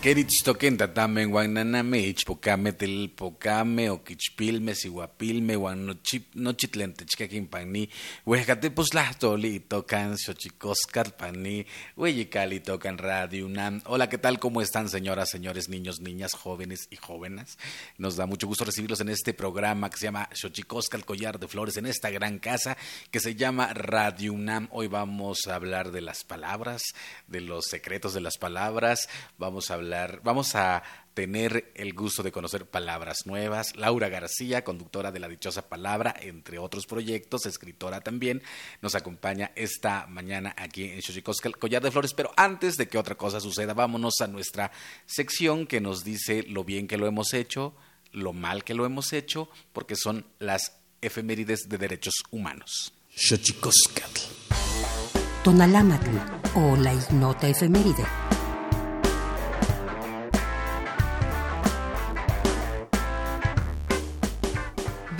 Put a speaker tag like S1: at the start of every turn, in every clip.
S1: Queritztoquen tatamen wan naname ichpocame telpocame oquichpilme sihuapilme wan nochi tlen techcaquin pani huejcatepos lahtoli itocan xochicoscar pani hueyicali tocan radio UNAM. Hola, ¿qué tal? ¿Cómo están señoras, señores, niños, niñas, jóvenes y jóvenes? Nos da mucho gusto recibirlos en este programa que se llama Xochicosca, collar de flores, en esta gran casa que se llama Radio UNAM. Hoy vamos a hablar de las palabras, de los secretos de las palabras, vamos a hablar vamos a tener el gusto de conocer palabras nuevas. Laura García, conductora de La Dichosa Palabra, entre otros proyectos, escritora también, nos acompaña esta mañana aquí en Xochicosca, Collar de Flores. Pero antes de que otra cosa suceda, vámonos a nuestra sección que nos dice lo bien que lo hemos hecho, lo mal que lo hemos hecho, porque son las efemérides de derechos humanos. Xochicoscatl.
S2: Tonalámatl o la ignota efeméride.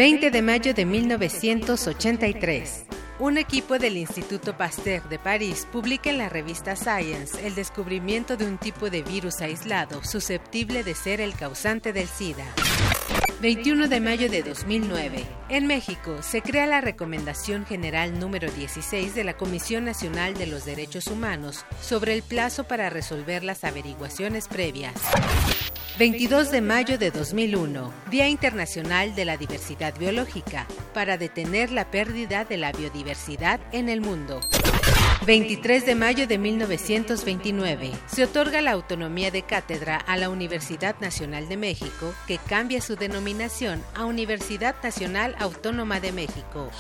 S3: 20 de mayo de 1983. Un equipo del Instituto Pasteur de París publica en la revista Science el descubrimiento de un tipo de virus aislado susceptible de ser el causante del SIDA. 21 de mayo de 2009. En México se crea la Recomendación General número 16 de la Comisión Nacional de los Derechos Humanos sobre el plazo para resolver las averiguaciones previas. 22 de mayo de 2001, Día Internacional de la Diversidad Biológica, para detener la pérdida de la biodiversidad en el mundo. 23 de mayo de 1929, se otorga la autonomía de cátedra a la Universidad Nacional de México, que cambia su denominación a Universidad Nacional Autónoma de México.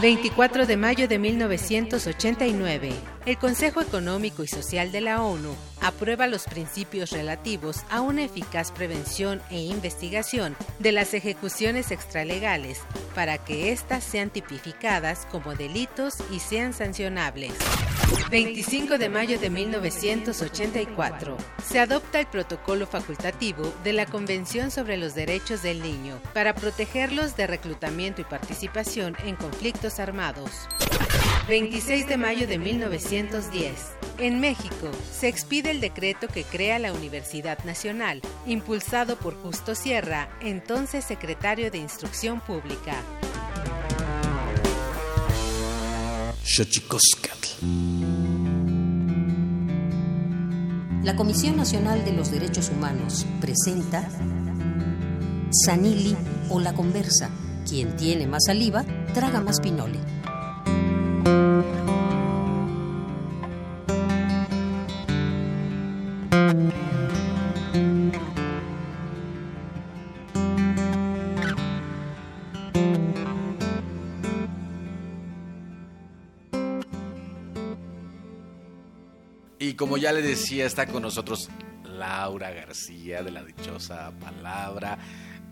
S3: 24 de mayo de 1989, el Consejo Económico y Social de la ONU aprueba los principios relativos a una eficaz prevención e investigación de las ejecuciones extralegales para que éstas sean tipificadas como delitos y sean sancionables. 25 de mayo de 1984. Se adopta el protocolo facultativo de la Convención sobre los Derechos del Niño para protegerlos de reclutamiento y participación en conflictos armados. 26 de mayo de 1910. En México, se expide el decreto que crea la Universidad Nacional, impulsado por Justo Sierra, entonces secretario de Instrucción Pública.
S2: La Comisión Nacional de los Derechos Humanos presenta Sanili o la conversa. Quien tiene más saliva, traga más pinole.
S1: Ya le decía, está con nosotros Laura García de la dichosa palabra.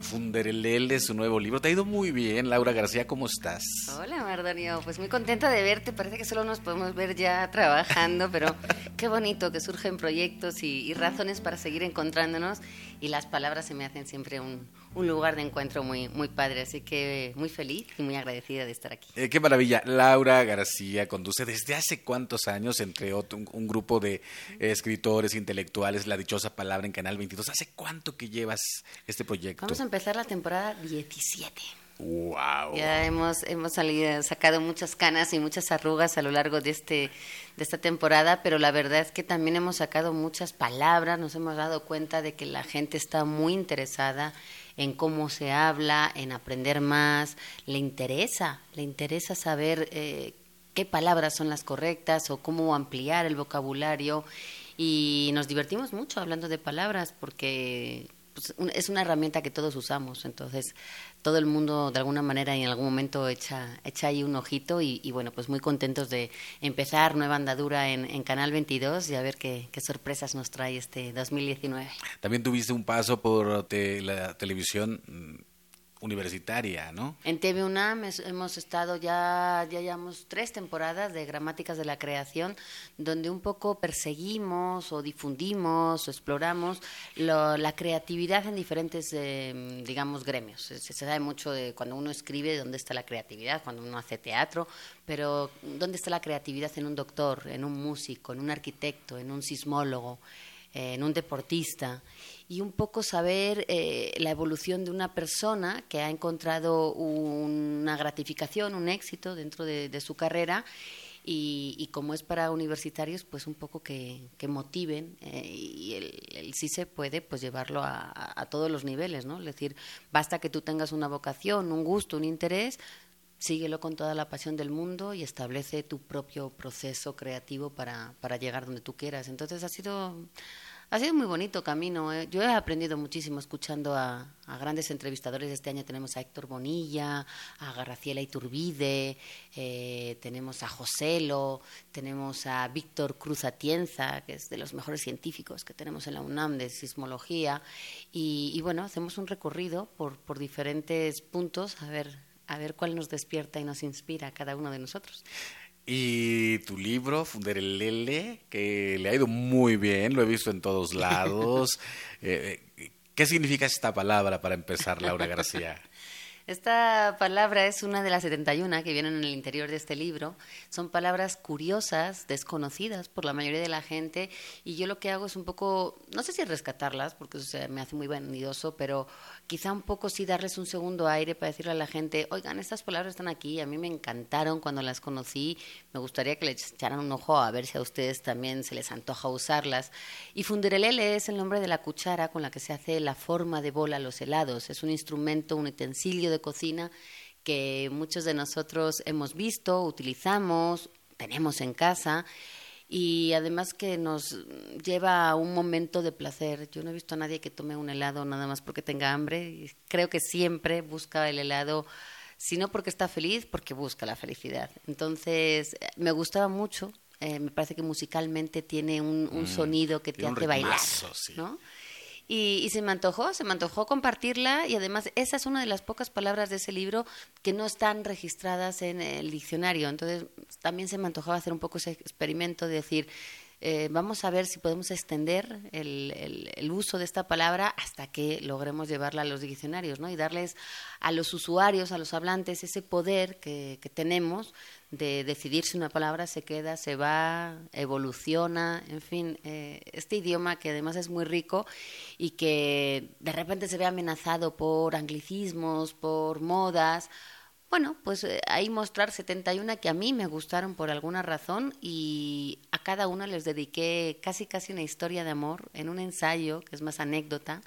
S1: Funderelele, su nuevo libro. Te ha ido muy bien, Laura García, ¿cómo estás?
S4: Hola, Mardonio. Pues muy contenta de verte. Parece que solo nos podemos ver ya trabajando, pero qué bonito que surgen proyectos y, y razones para seguir encontrándonos. Y las palabras se me hacen siempre un, un lugar de encuentro muy, muy padre. Así que muy feliz y muy agradecida de estar aquí.
S1: Eh, qué maravilla. Laura García conduce desde hace cuántos años, entre otro, un, un grupo de eh, escritores, intelectuales, La Dichosa Palabra en Canal 22. ¿Hace cuánto que llevas este proyecto?
S4: Vamos a empezar la temporada 17.
S1: ¡Wow!
S4: Ya hemos, hemos salido, sacado muchas canas y muchas arrugas a lo largo de, este, de esta temporada, pero la verdad es que también hemos sacado muchas palabras, nos hemos dado cuenta de que la gente está muy interesada en cómo se habla, en aprender más, le interesa, le interesa saber eh, qué palabras son las correctas o cómo ampliar el vocabulario y nos divertimos mucho hablando de palabras porque pues, es una herramienta que todos usamos, entonces todo el mundo de alguna manera y en algún momento echa, echa ahí un ojito y, bueno, pues muy contentos de empezar nueva andadura en, Canal 22 y a ver qué, sorpresas nos trae este 2019.
S1: También tuviste un paso por la televisión universitaria, ¿no?
S4: En TV UNAM hemos estado ya, ya llevamos tres temporadas de Gramáticas de la Creación, donde un poco perseguimos o difundimos o exploramos lo- la creatividad en diferentes, eh, digamos, gremios. Se, se sabe mucho de cuando uno escribe dónde está la creatividad, cuando uno hace teatro, pero dónde está la creatividad en un doctor, en un músico, en un arquitecto, en un sismólogo en un deportista y un poco saber eh, la evolución de una persona que ha encontrado una gratificación, un éxito dentro de, su carrera y, como es para universitarios, pues un poco que, que motiven eh, y el, el sí se puede pues llevarlo a, a- a todos los niveles, ¿no? Es decir, basta que tú tengas una vocación, un gusto, un interés, síguelo con toda la pasión del mundo y establece tu propio proceso creativo para, para llegar donde tú quieras. Entonces ha sido, ha sido muy bonito camino. ¿eh? Yo he aprendido muchísimo escuchando a, a grandes entrevistadores. Este año tenemos a Héctor Bonilla, a Graciela Iturbide, eh, tenemos a Joselo, tenemos a Víctor Cruz Atienza, que es de los mejores científicos que tenemos en la UNAM de sismología. Y, y bueno, hacemos un recorrido por, por diferentes puntos a ver a ver cuál nos despierta y nos inspira a cada uno de nosotros.
S1: Y tu libro, Funderelele, que le ha ido muy bien, lo he visto en todos lados. Eh, eh, ¿Qué significa esta palabra para empezar, Laura García?
S4: Esta palabra es una de las 71 que vienen en el interior de este libro. Son palabras curiosas, desconocidas por la mayoría de la gente, y yo lo que hago es un poco, no sé si rescatarlas, porque me hace muy vanidoso, pero quizá un poco sí darles un segundo aire para decirle a la gente, oigan, estas palabras están aquí, a mí me encantaron cuando las conocí, me gustaría que les echaran un ojo a ver si a ustedes también se les antoja usarlas. Y funderelele es el nombre de la cuchara con la que se hace la forma de bola a los helados. Es un instrumento, un utensilio de cocina que muchos de nosotros hemos visto, utilizamos, tenemos en casa y además que nos lleva a un momento de placer. Yo no he visto a nadie que tome un helado nada más porque tenga hambre. Creo que siempre busca el helado, si no porque está feliz, porque busca la felicidad. Entonces, eh, me gustaba mucho. eh, me parece que musicalmente tiene un, un
S1: Mm,
S4: sonido que te hace bailar,
S1: sí.
S4: ¿no? Y, se me antojó, se me antojó compartirla y además esa es una de las pocas palabras de ese libro que no están registradas en el diccionario. Entonces también se me antojaba hacer un poco ese experimento de decir, eh, vamos a ver si podemos extender el, uso de esta palabra hasta que logremos llevarla a los diccionarios, ¿no? Y darles a los usuarios, a los hablantes, ese poder que, tenemos de decidir si una palabra se queda, se va, evoluciona, en fin, eh, este idioma que además es muy rico y que de repente se ve amenazado por anglicismos, por modas, bueno, pues eh, ahí mostrar 71 que a mí me gustaron por alguna razón y a cada uno les dediqué casi casi una historia de amor en un ensayo que es más anécdota.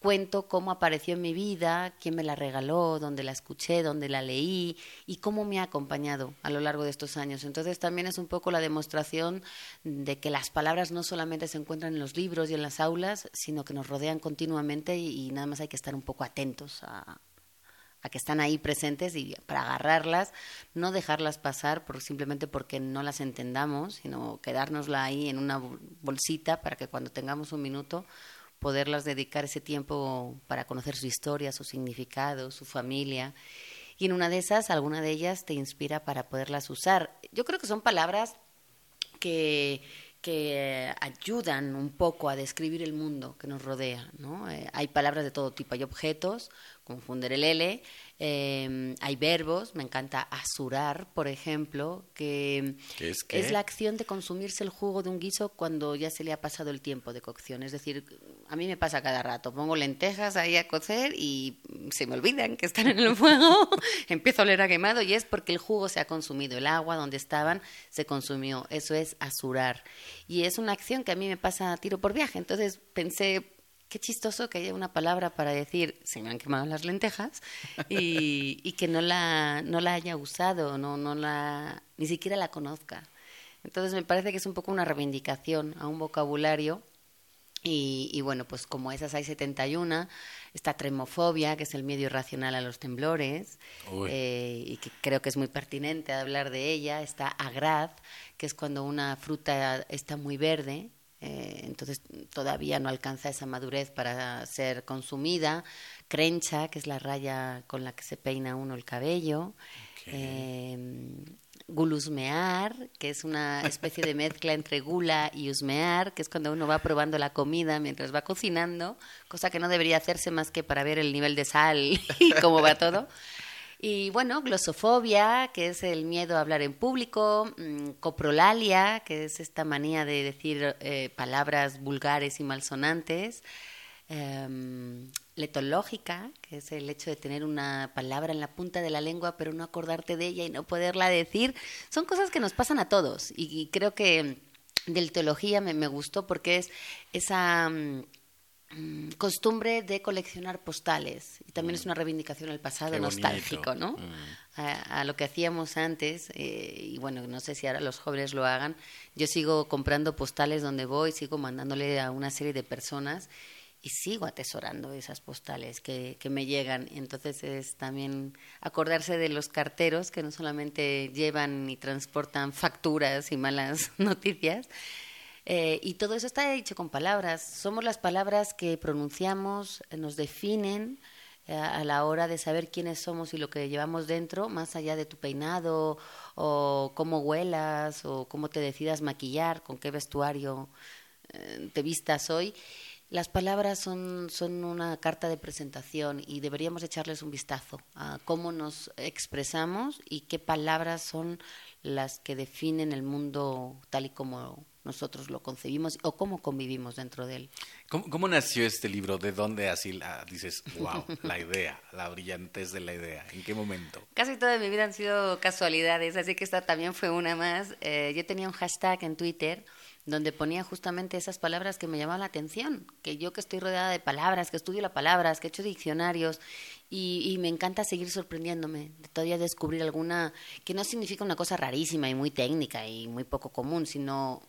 S4: Cuento cómo apareció en mi vida, quién me la regaló, dónde la escuché, dónde la leí y cómo me ha acompañado a lo largo de estos años. Entonces también es un poco la demostración de que las palabras no solamente se encuentran en los libros y en las aulas, sino que nos rodean continuamente y, y nada más hay que estar un poco atentos a, a que están ahí presentes y para agarrarlas, no dejarlas pasar por, simplemente porque no las entendamos, sino quedárnosla ahí en una bolsita para que cuando tengamos un minuto poderlas dedicar ese tiempo para conocer su historia, su significado, su familia. Y en una de esas, alguna de ellas te inspira para poderlas usar. Yo creo que son palabras que, que ayudan un poco a describir el mundo que nos rodea. ¿no? Eh, hay palabras de todo tipo, hay objetos, el L. Eh, hay verbos, me encanta asurar, por ejemplo, que es, la acción de consumirse el jugo de un guiso cuando ya se le ha pasado el tiempo de cocción. Es decir, a mí me pasa cada rato, pongo lentejas ahí a cocer y se me olvidan que están en el fuego, empiezo a oler a quemado y es porque el jugo se ha consumido, el agua donde estaban se consumió. Eso es asurar. Y es una acción que a mí me pasa a tiro por viaje. Entonces pensé, qué chistoso que haya una palabra para decir se me han quemado las lentejas y, que no la, no la haya usado, no, no la, ni siquiera la conozca. Entonces me parece que es un poco una reivindicación a un vocabulario y, bueno, pues como esas hay 71, está tremofobia, que es el miedo irracional a los temblores, eh, y que creo que es muy pertinente hablar de ella. Está agrad, que es cuando una fruta está muy verde, eh, entonces todavía no alcanza esa madurez para ser consumida. Crencha, que es la raya con la que se peina uno el cabello. Eh, gulusmear, que es una especie de mezcla entre gula y usmear, que es cuando uno va probando la comida mientras va cocinando, cosa que no debería hacerse más que para ver el nivel de sal y cómo va todo. Y bueno, glosofobia, que es el miedo a hablar en público, mm, coprolalia, que es esta manía de decir eh, palabras vulgares y malsonantes, em, letológica, que es el hecho de tener una palabra en la punta de la lengua pero no acordarte de ella y no poderla decir, son cosas que nos pasan a todos y, creo que de teología me, me gustó porque es esa... Mm, Mm, costumbre de coleccionar postales y también es mm. una reivindicación al pasado nostálgico, ¿no? Mm. A, lo que hacíamos antes eh, y bueno, no sé si ahora los jóvenes lo hagan. Yo sigo comprando postales donde voy, sigo mandándole a una serie de personas y sigo atesorando esas postales que, que me llegan. Entonces es también acordarse de los carteros que no solamente llevan y transportan facturas y malas noticias, eh, y todo eso está dicho con palabras. Somos las palabras que pronunciamos, eh, nos definen eh, a la hora de saber quiénes somos y lo que llevamos dentro, más allá de tu peinado o cómo huelas o cómo te decidas maquillar, con qué vestuario te vistas hoy. Las palabras son, son una carta de presentación y deberíamos echarles un vistazo a cómo nos expresamos y qué palabras son las que definen el mundo tal y como nosotros lo concebimos o cómo convivimos dentro de él.
S1: ¿Cómo, nació este libro? ¿De dónde así dices, wow, la idea, la brillantez de la idea? ¿En qué momento?
S4: Casi toda mi vida han sido casualidades, así que esta también fue una más. Eh, yo tenía un hashtag en Twitter donde ponía justamente esas palabras que me llamaban la atención, que yo que estoy rodeada de palabras, que estudio las palabras, que he hecho diccionarios y, y, me encanta seguir sorprendiéndome, de todavía descubrir alguna que no significa una cosa rarísima y muy técnica y muy poco común, sino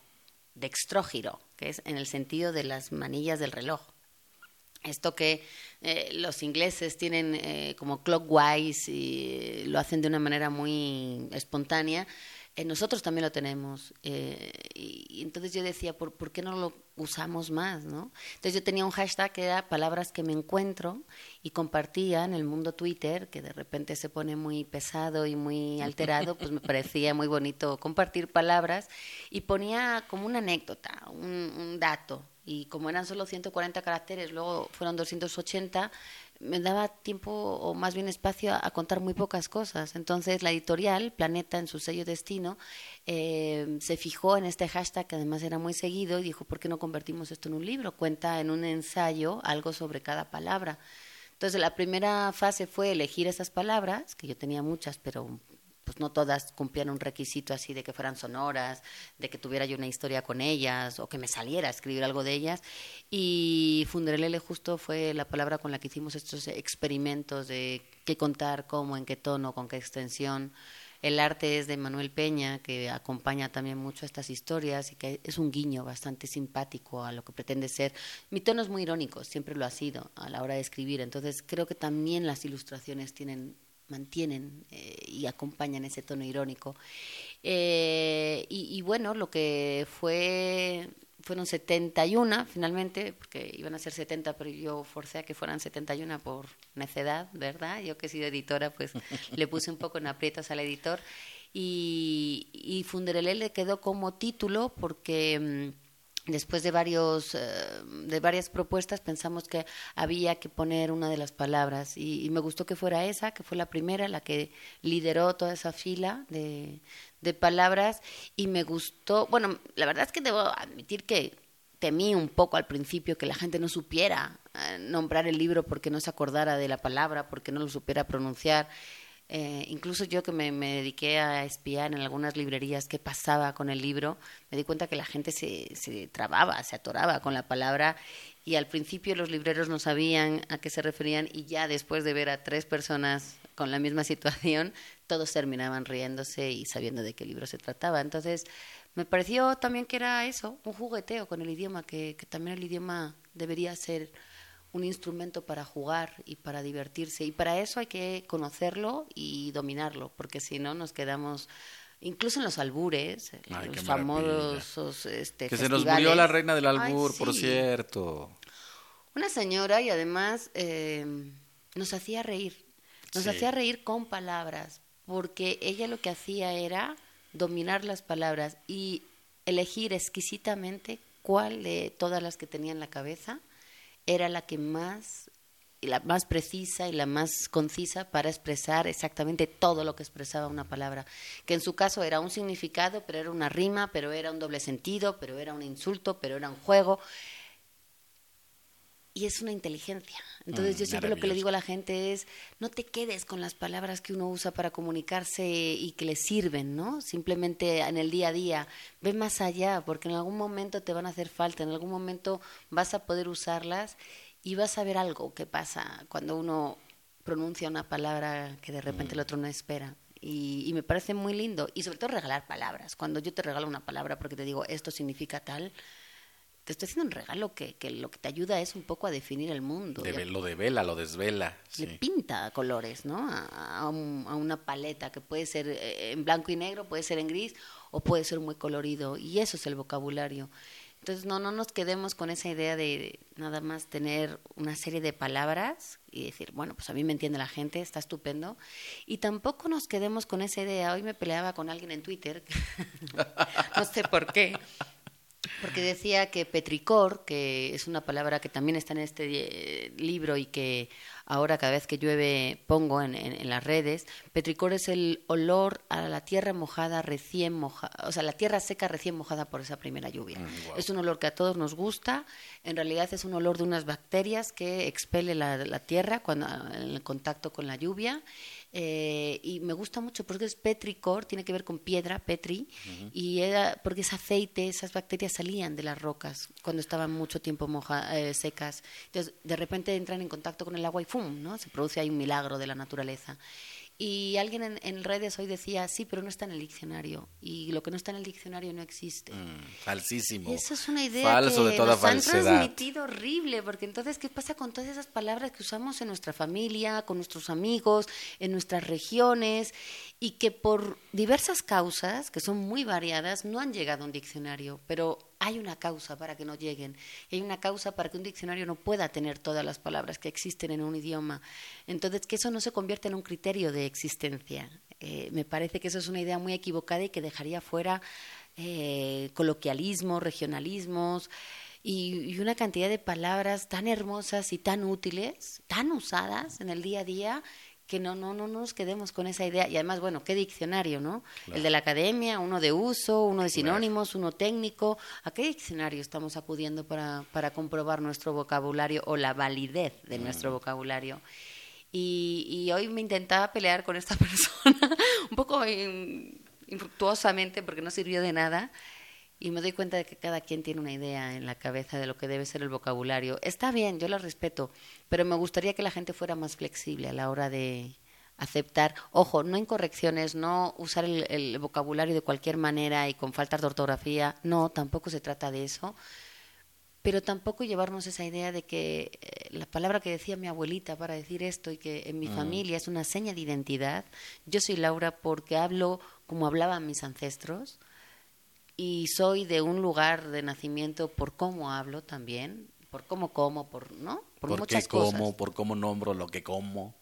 S4: dextrógiro, que es en el sentido de las manillas del reloj. Esto que eh, los ingleses tienen eh, como clockwise y lo hacen de una manera muy espontánea, Eh, nosotros también lo tenemos. Eh, y, entonces yo decía, ¿por, ¿por, qué no lo usamos más? ¿no? Entonces yo tenía un hashtag que era palabras que me encuentro y compartía en el mundo Twitter, que de repente se pone muy pesado y muy alterado, pues me parecía muy bonito compartir palabras y ponía como una anécdota, un, un dato. Y como eran solo 140 caracteres, luego fueron 280, me daba tiempo o más bien espacio a, contar muy pocas cosas. Entonces la editorial, Planeta, en su sello Destino, eh, se fijó en este hashtag que además era muy seguido y dijo, ¿por qué no convertimos esto en un libro? Cuenta en un ensayo algo sobre cada palabra. Entonces la primera fase fue elegir esas palabras, que yo tenía muchas, pero pues no todas cumplían un requisito así de que fueran sonoras, de que tuviera yo una historia con ellas o que me saliera a escribir algo de ellas. Y Funderelele justo fue la palabra con la que hicimos estos experimentos de qué contar, cómo, en qué tono, con qué extensión. El arte es de Manuel Peña, que acompaña también mucho a estas historias y que es un guiño bastante simpático a lo que pretende ser. Mi tono es muy irónico, siempre lo ha sido a la hora de escribir, entonces creo que también las ilustraciones tienen mantienen eh, y acompañan ese tono irónico. Eh, y, bueno, lo que fue fueron 71 finalmente, porque iban a ser 70, pero yo forcé a que fueran 71 por necedad, ¿verdad? Yo que he sido editora, pues le puse un poco en aprietos al editor. Y, y Funderelé le quedó como título porque mm, después de varios eh, de varias propuestas pensamos que había que poner una de las palabras. Y, me gustó que fuera esa que fue la primera la que lideró toda esa fila de, de palabras. Y me gustó bueno la verdad es que debo admitir que temí un poco al principio que la gente no supiera eh, nombrar el libro porque no se acordara de la palabra porque no lo supiera pronunciar eh, incluso yo que me, dediqué a espiar en algunas librerías qué pasaba con el libro, me di cuenta que la gente se, se trababa, se atoraba con la palabra y al principio los libreros no sabían a qué se referían y ya después de ver a tres personas con la misma situación, todos terminaban riéndose y sabiendo de qué libro se trataba. Entonces, me pareció también que era eso, un jugueteo con el idioma, que, que también el idioma debería ser un instrumento para jugar y para divertirse. Y para eso hay que conocerlo y dominarlo, porque si no nos quedamos incluso en los albures, los famosos este,
S1: Que se nos murió la reina del albur, por cierto.
S4: Una señora y además eh, nos hacía reír, nos hacía reír con palabras, porque ella lo que hacía era dominar las palabras y elegir exquisitamente cuál de todas las que tenía en la cabeza era la que más la más precisa y la más concisa para expresar exactamente todo lo que expresaba una palabra, que en su caso era un significado, pero era una rima, pero era un doble sentido, pero era un insulto, pero era un juego. Y es una inteligencia. Entonces mm, yo siempre lo que le digo a la gente es, no te quedes con las palabras que uno usa para comunicarse y que le sirven, ¿no? Simplemente en el día a día, ve más allá, porque en algún momento te van a hacer falta, en algún momento vas a poder usarlas y vas a ver algo que pasa cuando uno pronuncia una palabra que de repente el mm. otro no espera. Y, y, me parece muy lindo. Y sobre todo regalar palabras. Cuando yo te regalo una palabra porque te digo esto significa tal, te estoy haciendo un regalo que, que, lo que te ayuda es un poco a definir el mundo.
S1: De, lo devela, lo desvela.
S4: Le pinta colores, ¿no? A, a, una paleta que puede ser eh, en blanco y negro, puede ser en gris o puede ser muy colorido. Y eso es el vocabulario. Entonces, no, no nos quedemos con esa idea de nada más tener una serie de palabras y decir, bueno, pues a mí me entiende la gente, está estupendo. Y tampoco nos quedemos con esa idea. Hoy me peleaba con alguien en Twitter, no sé por qué, porque decía que petricor, que es una palabra que también está en este eh, libro y que ahora cada vez que llueve pongo en, en, las redes, petricor es el olor a la tierra mojada recién mojada, o sea, la tierra seca recién mojada por esa primera lluvia. Mm, es un olor que a todos nos gusta, en realidad es un olor de unas bacterias que expele la, la tierra cuando en el contacto con la lluvia eh, y me gusta mucho porque es petricor, tiene que ver con piedra, petri, y era porque ese aceite, esas bacterias salían de las rocas cuando estaban mucho tiempo moja, eh, secas. Entonces, de repente entran en contacto con el agua y ¡fum! ¿no? Se produce ahí un milagro de la naturaleza. Y alguien en, en, redes hoy decía, sí, pero no está en el diccionario. Y lo que no está en el diccionario no existe.
S1: Mm, falsísimo.
S4: Eso es una idea
S1: Falso
S4: que
S1: de toda
S4: nos
S1: falsedad.
S4: han transmitido horrible, porque entonces, ¿qué pasa con todas esas palabras que usamos en nuestra familia, con nuestros amigos, en nuestras regiones, y que por diversas causas, que son muy variadas, no han llegado a un diccionario, pero hay una causa para que no lleguen, hay una causa para que un diccionario no pueda tener todas las palabras que existen en un idioma. Entonces, que eso no se convierta en un criterio de existencia. Eh, me parece que eso es una idea muy equivocada y que dejaría fuera eh, coloquialismos, regionalismos y, y una cantidad de palabras tan hermosas y tan útiles, tan usadas en el día a día que no, no, no nos quedemos con esa idea. Y además, bueno, ¿qué diccionario, no?
S1: Claro.
S4: El de la academia, uno de uso, uno de sinónimos, uno técnico. ¿A qué diccionario estamos acudiendo para, para comprobar nuestro vocabulario o la validez de nuestro vocabulario? Y, y hoy me intentaba pelear con esta persona, un poco in- infructuosamente, porque no sirvió de nada. Y me doy cuenta de que cada quien tiene una idea en la cabeza de lo que debe ser el vocabulario. Está bien, yo la respeto, pero me gustaría que la gente fuera más flexible a la hora de aceptar, ojo, no incorrecciones, no usar el, el vocabulario de cualquier manera y con faltas de ortografía, no, tampoco se trata de eso, pero tampoco llevarnos esa idea de que eh, la palabra que decía mi abuelita para decir esto y que en mi familia es una seña de identidad, yo soy Laura porque hablo como hablaban mis ancestros, y soy de un lugar de nacimiento por cómo hablo también, por cómo como, por no, por,
S1: por
S4: muchas
S1: qué como,
S4: cosas.
S1: por cómo nombro lo que como.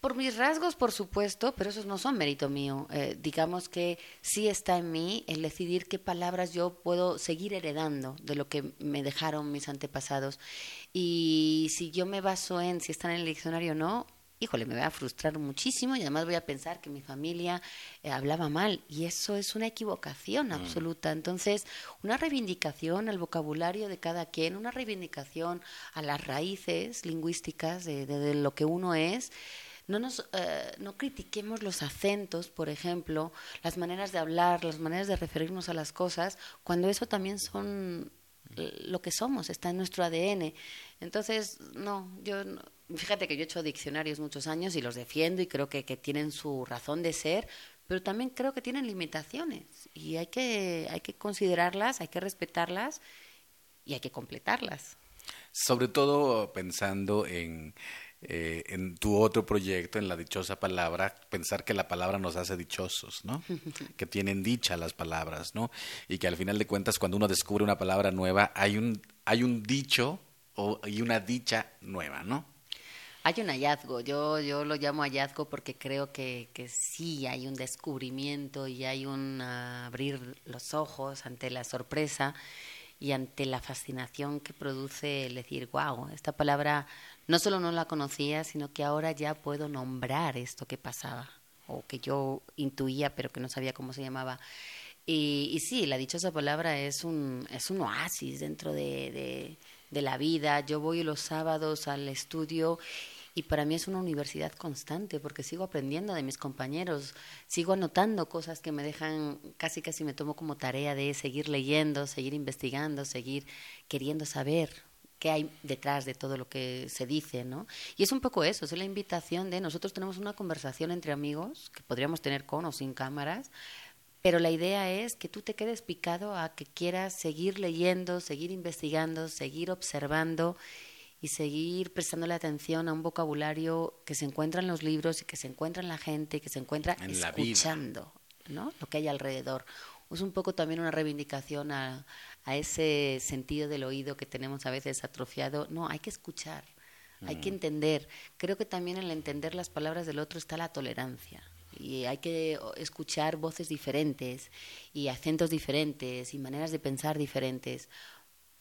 S4: Por mis rasgos, por supuesto, pero esos no son mérito mío. Eh, digamos que sí está en mí el decidir qué palabras yo puedo seguir heredando de lo que me dejaron mis antepasados. Y si yo me baso en si están en el diccionario o no, híjole, me voy a frustrar muchísimo y además voy a pensar que mi familia eh, hablaba mal. Y eso es una equivocación absoluta. Entonces, una reivindicación al vocabulario de cada quien, una reivindicación a las raíces lingüísticas de, de- de lo que uno es. No, nos, eh, no critiquemos los acentos, por ejemplo, las maneras de hablar, las maneras de referirnos a las cosas, cuando eso también son eh, lo que somos, está en nuestro ADN. Entonces, no, yo, no- fíjate que yo he hecho diccionarios muchos años y los defiendo y creo que, que tienen su razón de ser, pero también creo que tienen limitaciones y hay que, hay que considerarlas, hay que respetarlas y hay que completarlas.
S1: Sobre todo pensando en, eh, en tu otro proyecto, en la dichosa palabra, pensar que la palabra nos hace dichosos, ¿no? que tienen dicha las palabras, ¿no? Y que al final de cuentas, cuando uno descubre una palabra nueva, hay un, hay un dicho o, y una dicha nueva, ¿no?
S4: Hay un hallazgo, yo, yo lo llamo hallazgo porque creo que, que sí hay un descubrimiento y hay un ah, abrir los ojos ante la sorpresa y ante la fascinación que produce el decir, wow, esta palabra no solo no la conocía, sino que ahora ya puedo nombrar esto que pasaba o que yo intuía pero que no sabía cómo se llamaba. Y, y sí, la dichosa palabra es un, es un oasis dentro de, de, de la vida. Yo voy los sábados al estudio y para mí es una universidad constante porque sigo aprendiendo de mis compañeros, sigo anotando cosas que me dejan, casi casi me tomo como tarea de seguir leyendo, seguir investigando, seguir queriendo saber qué hay detrás de todo lo que se dice, ¿no? Y es un poco eso, es la invitación de nosotros tenemos una conversación entre amigos que podríamos tener con o sin cámaras, pero la idea es que tú te quedes picado a que quieras seguir leyendo, seguir investigando, seguir observando y seguir prestándole atención a un vocabulario que se encuentra en los libros y que se encuentra en la gente y que se encuentra
S1: En la
S4: escuchando ¿no? lo que hay alrededor. Es un poco también una reivindicación a, a ese sentido del oído que tenemos a veces atrofiado. No, hay que escuchar, hay que entender. Creo que también en el entender las palabras del otro está la tolerancia. Y hay que escuchar voces diferentes y acentos diferentes y maneras de pensar diferentes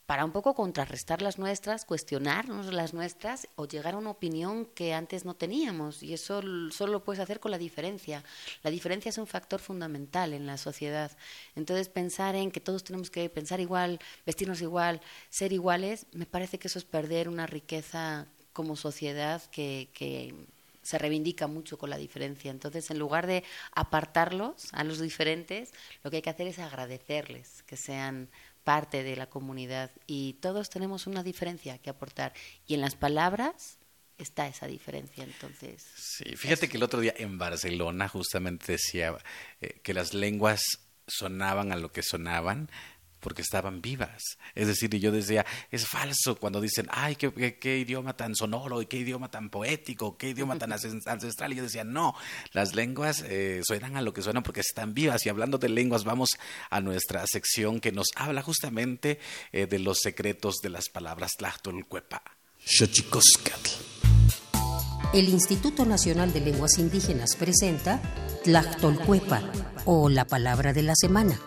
S4: para un poco contrarrestar las nuestras, cuestionarnos las nuestras o llegar a una opinión que antes no teníamos. Y eso solo lo puedes hacer con la diferencia. La diferencia es un factor fundamental en la sociedad. Entonces, pensar en que todos tenemos que pensar igual, vestirnos igual, ser iguales, me parece que eso es perder una riqueza como sociedad que, que se reivindica mucho con la diferencia. Entonces, en lugar de apartarlos a los diferentes, lo que hay que hacer es agradecerles que sean parte de la comunidad y todos tenemos una diferencia que aportar. Y en las palabras está esa diferencia. Entonces.
S1: Sí, fíjate que el otro día en Barcelona justamente decía eh, que las lenguas sonaban a lo que sonaban porque estaban vivas. Es decir, y yo decía, es falso cuando dicen, ay, qué, qué, idioma tan sonoro, y qué idioma tan poético, qué idioma tan ancestral. Y yo decía, no, las lenguas eh, suenan a lo que suenan porque están vivas. Y hablando de lenguas, vamos a nuestra sección que nos habla justamente eh, de los secretos de las palabras Tlachtolcuepa.
S2: El Instituto Nacional de Lenguas Indígenas presenta Tlachtolcuepa o la palabra de la semana.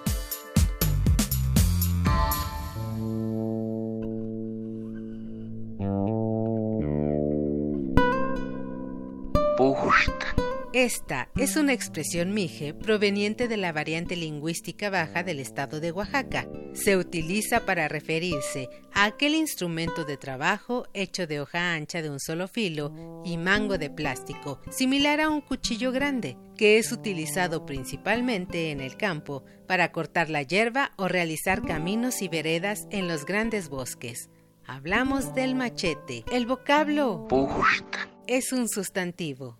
S3: Esta es una expresión mije proveniente de la variante lingüística baja del estado de Oaxaca. Se utiliza para referirse a aquel instrumento de trabajo hecho de hoja ancha de un solo filo y mango de plástico, similar a un cuchillo grande, que es utilizado principalmente en el campo para cortar la hierba o realizar caminos y veredas en los grandes bosques. Hablamos del machete. El vocablo es un sustantivo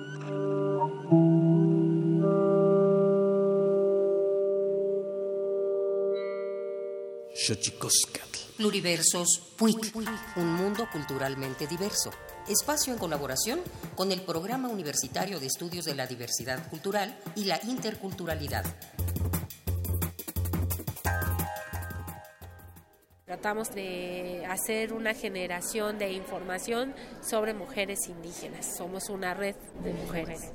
S2: Pluriversos PUIC, un mundo culturalmente diverso. Espacio en colaboración con el Programa Universitario de Estudios de la Diversidad Cultural y la Interculturalidad.
S5: Tratamos de hacer una generación de información sobre mujeres indígenas. Somos una red de mujeres.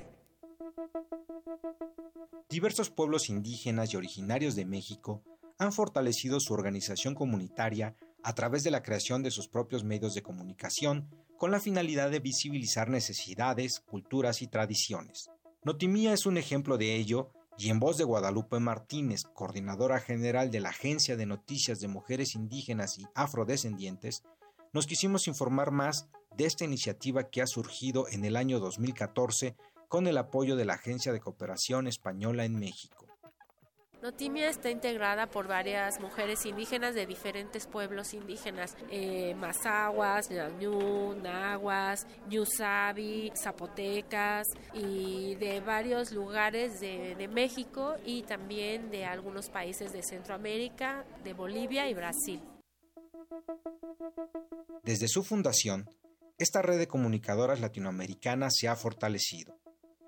S6: Diversos pueblos indígenas y originarios de México han fortalecido su organización comunitaria a través de la creación de sus propios medios de comunicación con la finalidad de visibilizar necesidades, culturas y tradiciones. Notimía es un ejemplo de ello y en voz de Guadalupe Martínez, coordinadora general de la Agencia de Noticias de Mujeres Indígenas y Afrodescendientes, nos quisimos informar más de esta iniciativa que ha surgido en el año 2014 con el apoyo de la Agencia de Cooperación Española en México.
S5: Notimia está integrada por varias mujeres indígenas de diferentes pueblos indígenas, eh, Mazahuas, Ñañú, Nahuas, Ñusabi, Zapotecas y de varios lugares de, de México y también de algunos países de Centroamérica, de Bolivia y Brasil.
S6: Desde su fundación, esta red de comunicadoras latinoamericanas se ha fortalecido.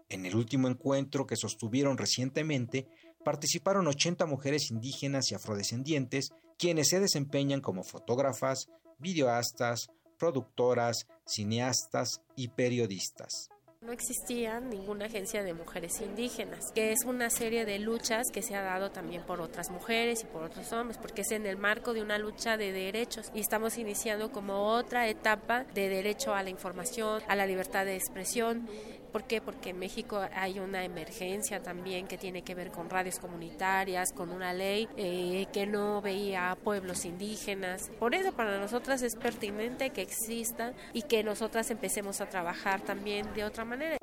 S6: En el último encuentro que sostuvieron recientemente, participaron 80 mujeres indígenas y afrodescendientes, quienes se desempeñan como fotógrafas, videoastas, productoras, cineastas y periodistas.
S5: No existía ninguna agencia de mujeres indígenas, que es una serie de luchas que se ha dado también por otras mujeres y por otros hombres, porque es en el marco de una lucha de derechos y estamos iniciando como otra etapa de derecho a la información, a la libertad de expresión ¿Por qué? Porque en México hay una emergencia también que tiene que ver con radios comunitarias, con una ley eh, que no veía a pueblos indígenas. Por eso para nosotras es pertinente que exista y que nosotras empecemos a trabajar también de otra manera.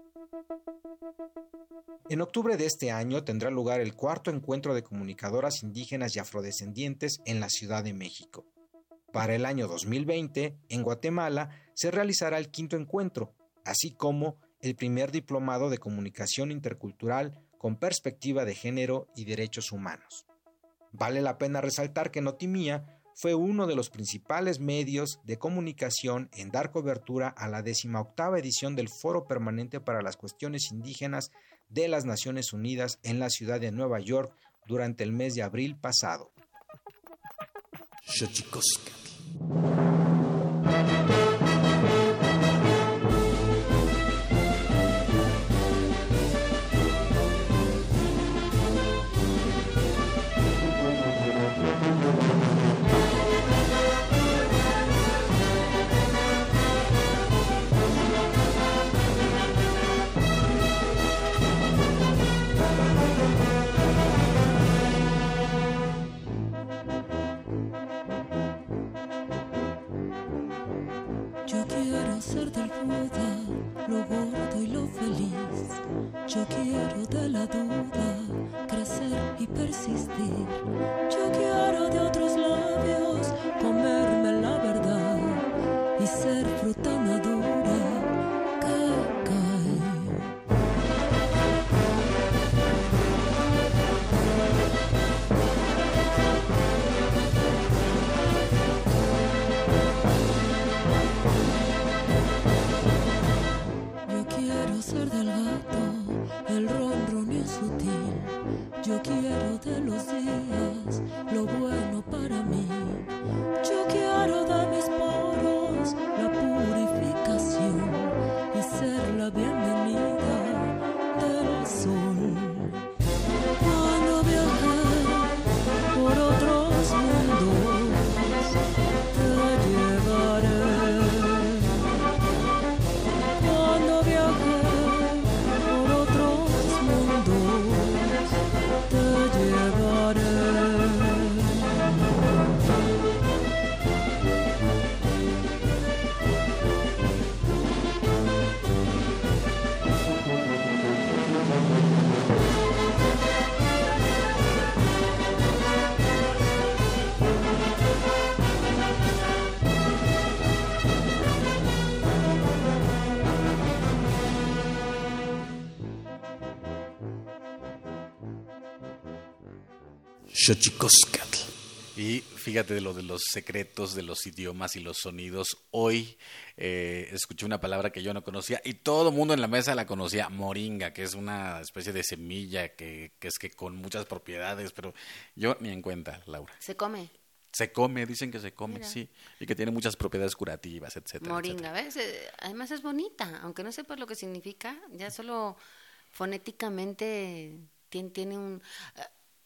S6: En octubre de este año tendrá lugar el cuarto encuentro de comunicadoras indígenas y afrodescendientes en la Ciudad de México. Para el año 2020, en Guatemala, se realizará el quinto encuentro, así como el primer diplomado de comunicación intercultural con perspectiva de género y derechos humanos. Vale la pena resaltar que Notimía fue uno de los principales medios de comunicación en dar cobertura a la octava edición del Foro Permanente para las Cuestiones Indígenas de las Naciones Unidas en la ciudad de Nueva York durante el mes de abril pasado.
S7: Ser del Buda, lo gordo y lo feliz. Yo quiero de la duda crecer y persistir. Yo quiero de otros labios comerme la verdad y ser fruta madura Yo quiero de los días lo bueno
S1: Xochicoscatl. Y fíjate de lo de los secretos de los idiomas y los sonidos. Hoy eh, escuché una palabra que yo no conocía y todo el mundo en la mesa la conocía, moringa, que es una especie de semilla que, que es que con muchas propiedades, pero yo ni en cuenta, Laura.
S4: Se come.
S1: Se come, dicen que se come,
S4: Mira.
S1: sí, y que tiene muchas propiedades curativas, etcétera.
S4: Moringa,
S1: etcétera.
S4: ¿ves? Eh, Además es bonita, aunque no sepas lo que significa, ya solo fonéticamente tiene, tiene un...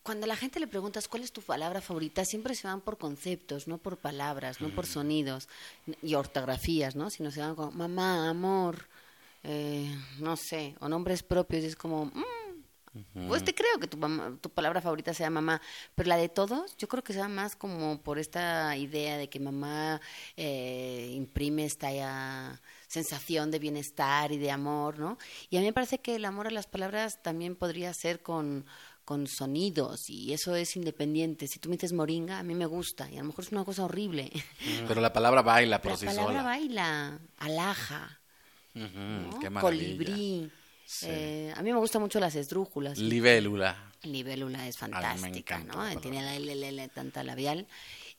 S4: eh, Cuando a la gente le preguntas cuál es tu palabra favorita, siempre se van por conceptos, no por palabras, no por sonidos y ortografías, ¿no? Sino se van como mamá, amor, eh, no sé, o nombres propios, y es como... mm, Pues te creo que tu, mamá- tu palabra favorita sea mamá, pero la de todos, yo creo que sea más como por esta idea de que mamá eh, imprime esta ya sensación de bienestar y de amor, ¿no? Y a mí me parece que el amor a las palabras también podría ser con, con sonidos y eso es independiente. Si tú me dices moringa, a mí me gusta y a lo mejor es una cosa horrible.
S1: Pero la palabra baila por
S4: La
S1: sí
S4: palabra
S1: sola.
S4: baila, alaja,
S1: Ujú,
S4: ¿no?
S1: Qué maravilla.
S4: colibrí.
S1: Sí.
S4: Eh, a mí me gustan mucho las esdrújulas.
S1: Libélula.
S4: Libélula es fantástica, ¿no?
S1: la palabra.
S4: Tiene la LLL tanta labial.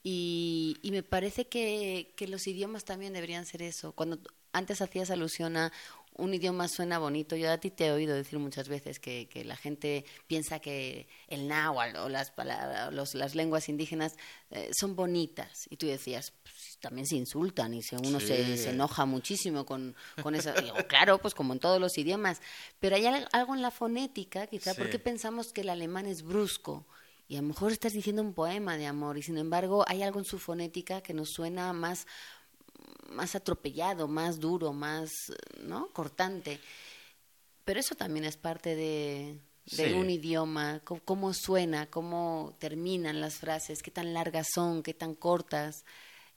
S4: Y, y me parece que, que los idiomas también deberían ser eso. Cuando antes hacías alusión a un idioma suena bonito, yo a ti te he oído decir muchas veces que, que la gente piensa que el náhuatl o las, palabras, los, las lenguas indígenas eh, son bonitas. Y tú decías, pues, también se insultan y se, uno se,
S1: Sí.
S4: se enoja muchísimo con, con eso. Digo, claro, pues como en todos los idiomas. Pero hay al- algo en la fonética, quizá,
S1: Sí.
S4: porque pensamos que el alemán es brusco. Y a lo mejor estás diciendo un poema de amor y sin embargo hay algo en su fonética que nos suena más, más atropellado, más duro, más, ¿no? Cortante. Pero eso también es parte de, de
S1: Sí.
S4: un idioma, cómo suena, cómo terminan las frases, qué tan largas son, qué tan cortas,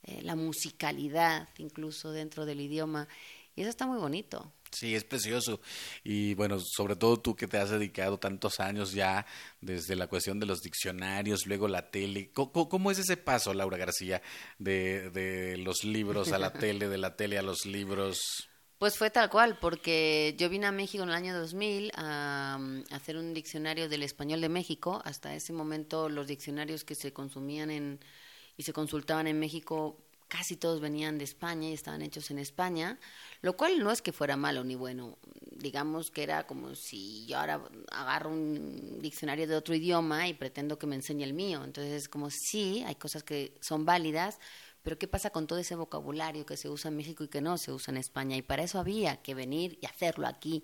S4: eh, la musicalidad incluso dentro del idioma. Y eso está muy bonito.
S1: Sí, es precioso. Y bueno, sobre todo tú que te has dedicado tantos años ya desde la cuestión de los diccionarios, luego la tele. ¿Cómo, cómo- es ese paso, Laura García, de, de los libros a la tele, de la tele a los libros?
S4: Pues fue tal cual, porque yo vine a México en el año 2000 a, mm, hacer un diccionario del español de México. Hasta ese momento los diccionarios que se consumían en, y se consultaban en México casi todos venían de España y estaban hechos en España, lo cual no es que fuera malo ni bueno. Digamos que era como si yo ahora agarro un diccionario de otro idioma y pretendo que me enseñe el mío. Entonces es como sí, hay cosas que son válidas, pero ¿qué pasa con todo ese vocabulario que se usa en México y que no se usa en España? Y para eso había que venir y hacerlo aquí,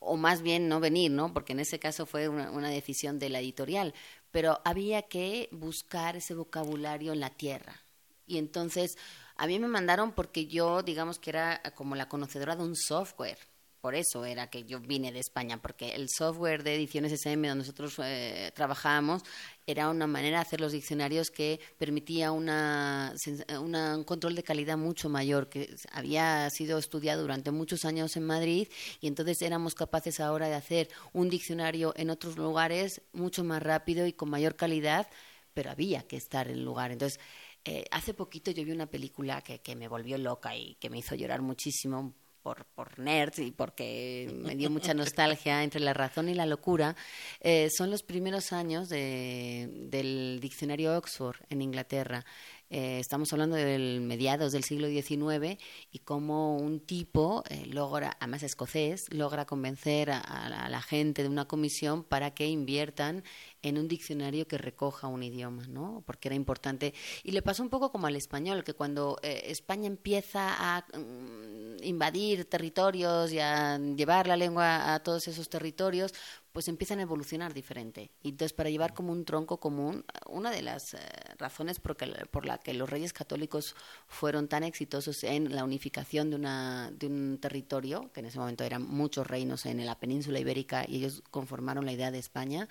S4: o más bien no venir, ¿no? Porque en ese caso fue una, una decisión de la editorial, pero había que buscar ese vocabulario en la tierra. Y entonces a mí me mandaron porque yo, digamos que era como la conocedora de un software por eso era que yo vine de España, porque el software de ediciones SM donde nosotros eh, trabajábamos era una manera de hacer los diccionarios que permitía una, una, un control de calidad mucho mayor, que había sido estudiado durante muchos años en Madrid y entonces éramos capaces ahora de hacer un diccionario en otros lugares mucho más rápido y con mayor calidad, pero había que estar en el lugar. Entonces, eh, hace poquito yo vi una película que, que me volvió loca y que me hizo llorar muchísimo, por, por nerds y porque me dio mucha nostalgia entre la razón y la locura, eh, son los primeros años de, del diccionario Oxford en Inglaterra. Eh, estamos hablando del mediados del siglo XIX y cómo un tipo eh, logra, además escocés, logra convencer a, la gente de una comisión para que inviertan en un diccionario que recoja un idioma, ¿no? Porque era importante. Y le pasó un poco como al español, que cuando eh, España empieza a mm, invadir territorios y a llevar la lengua a todos esos territorios, pues empiezan a evolucionar diferente. Y entonces, para llevar como un tronco común, una de las eh, razones por, por la que los reyes católicos fueron tan exitosos en la unificación de, una, de un territorio, que en ese momento eran muchos reinos en la península ibérica y ellos conformaron la idea de España,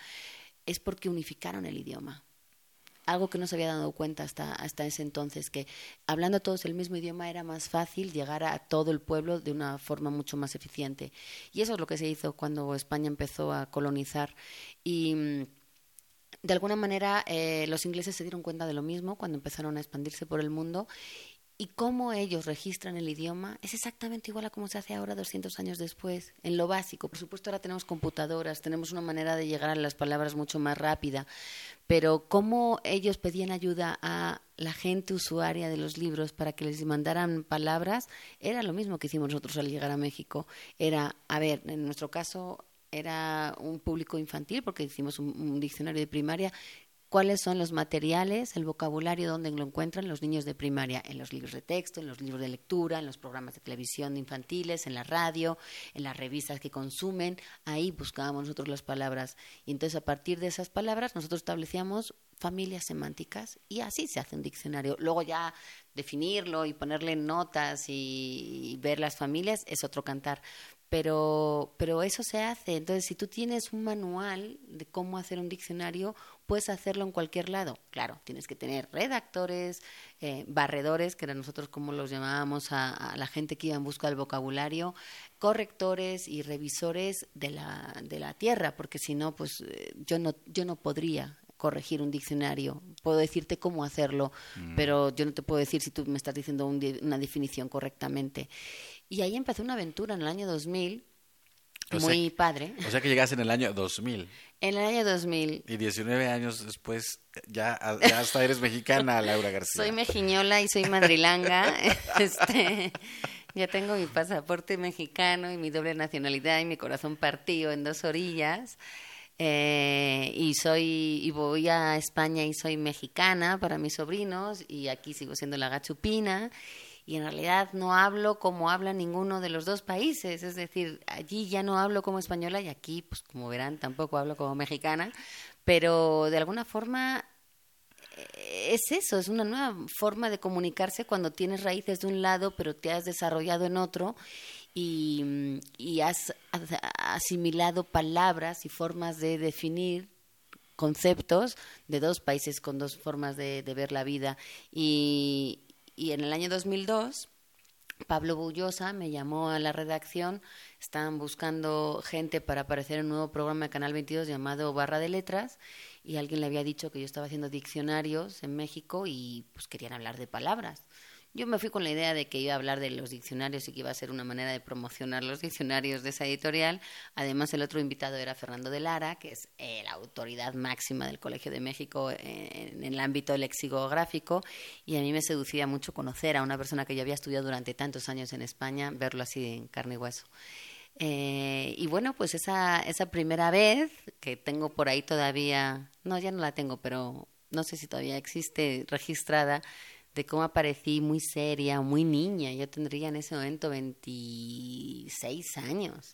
S4: es porque unificaron el idioma algo que no se había dado cuenta hasta, hasta ese entonces, que hablando todos el mismo idioma era más fácil llegar a todo el pueblo de una forma mucho más eficiente. Y eso es lo que se hizo cuando España empezó a colonizar. Y mm, de alguna manera eh, los ingleses se dieron cuenta de lo mismo cuando empezaron a expandirse por el mundo y cómo ellos registran el idioma es exactamente igual a cómo se hace ahora 200 años después, en lo básico. Por supuesto, ahora tenemos computadoras, tenemos una manera de llegar a las palabras mucho más rápida, pero cómo ellos pedían ayuda a la gente usuaria de los libros para que les mandaran palabras, era lo mismo que hicimos nosotros al llegar a México. Era, a ver, en nuestro caso era un público infantil porque hicimos un diccionario de primaria cuáles son los materiales, el vocabulario, donde lo encuentran los niños de primaria, en los libros de texto, en los libros de lectura, en los programas de televisión infantiles, en la radio, en las revistas que consumen, ahí buscábamos nosotros las palabras. Y entonces a partir de esas palabras nosotros establecíamos familias semánticas y así se hace un diccionario. Luego ya definirlo y ponerle notas y ver las familias es otro cantar, pero, pero eso se hace. Entonces, si tú tienes un manual de cómo hacer un diccionario, puedes hacerlo en cualquier lado. Claro, tienes que tener redactores, eh, barredores, que eran nosotros como los llamábamos a, la gente que iba en busca del vocabulario, correctores y revisores de la, de la tierra, porque si no, pues eh, yo no, yo no podría corregir un diccionario. Puedo decirte cómo hacerlo, mm. pero yo no te puedo decir si tú me estás diciendo una definición correctamente. Y ahí empezó una aventura en el año 2000, muy padre.
S1: O sea que llegaste en el año 2000.
S4: En el año 2000.
S1: Y 19 años después ya, ya hasta eres mexicana, Laura García.
S4: Soy mejiñola y soy madrilanga. este, ya tengo mi pasaporte mexicano y mi doble nacionalidad y mi corazón partido en dos orillas. Eh, y soy y voy a España y soy mexicana para mis sobrinos y aquí sigo siendo la gachupina y en realidad no hablo como habla ninguno de los dos países, es decir, allí ya no hablo como española y aquí, pues como verán, tampoco hablo como mexicana, pero de alguna forma eh, es eso, es una nueva forma de comunicarse cuando tienes raíces de un lado, pero te has desarrollado en otro y, y has asimilado palabras y formas de definir conceptos de dos países con dos formas de, ver la vida. Y, y en el año 2002, Pablo Bullosa me llamó a la redacción, estaban buscando gente para aparecer en un nuevo programa de Canal 22 llamado Barra de Letras y alguien le había dicho que yo estaba haciendo diccionarios en México y pues querían hablar de palabras. Yo me fui con la idea de que iba a hablar de los diccionarios y que iba a ser una manera de promocionar los diccionarios de esa editorial. Además, el otro invitado era Fernando de Lara, que es eh, la autoridad máxima del Colegio de México en, el ámbito lexicográfico. Y a mí me seducía mucho conocer a una persona que yo había estudiado durante tantos años en España, verlo así en carne y hueso. Eh, y bueno, pues esa, esa primera vez que tengo por ahí todavía, no, ya no la tengo, pero no sé si todavía existe registrada, de cómo aparecí muy seria, muy niña. Yo tendría en ese momento 26 años.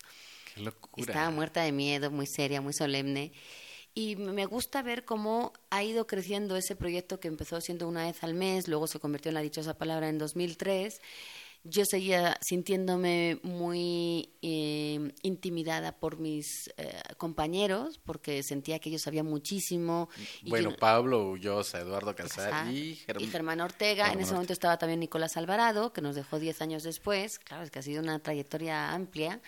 S1: Qué locura.
S4: Estaba muerta de miedo, muy seria, muy solemne. Y me gusta ver cómo ha ido creciendo ese proyecto que empezó siendo una vez al mes, luego se convirtió en la dichosa palabra en 2003 yo seguía sintiéndome muy eh, intimidada por mis eh, compañeros, porque sentía que ellos sabían muchísimo.
S1: Y bueno, Pablo Ullosa, Eduardo Casar y,
S4: Germán Ortega. en ese momento estaba también Nicolás Alvarado, que nos dejó 10 años después. Claro, es que ha sido una trayectoria amplia.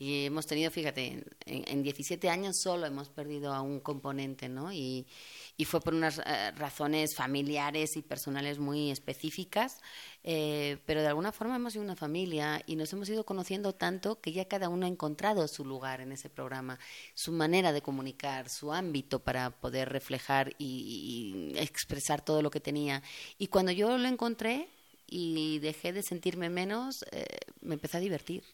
S4: Y hemos tenido, fíjate, en, en 17 años solo hemos perdido a un componente, ¿no? Y, y fue por unas eh, razones familiares y personales muy específicas, eh, pero de alguna forma hemos sido una familia y nos hemos ido conociendo tanto que ya cada uno ha encontrado su lugar en ese programa, su manera de comunicar, su ámbito para poder reflejar y, expresar todo lo que tenía. Y cuando yo lo encontré y dejé de sentirme menos, eh, me empecé a divertir.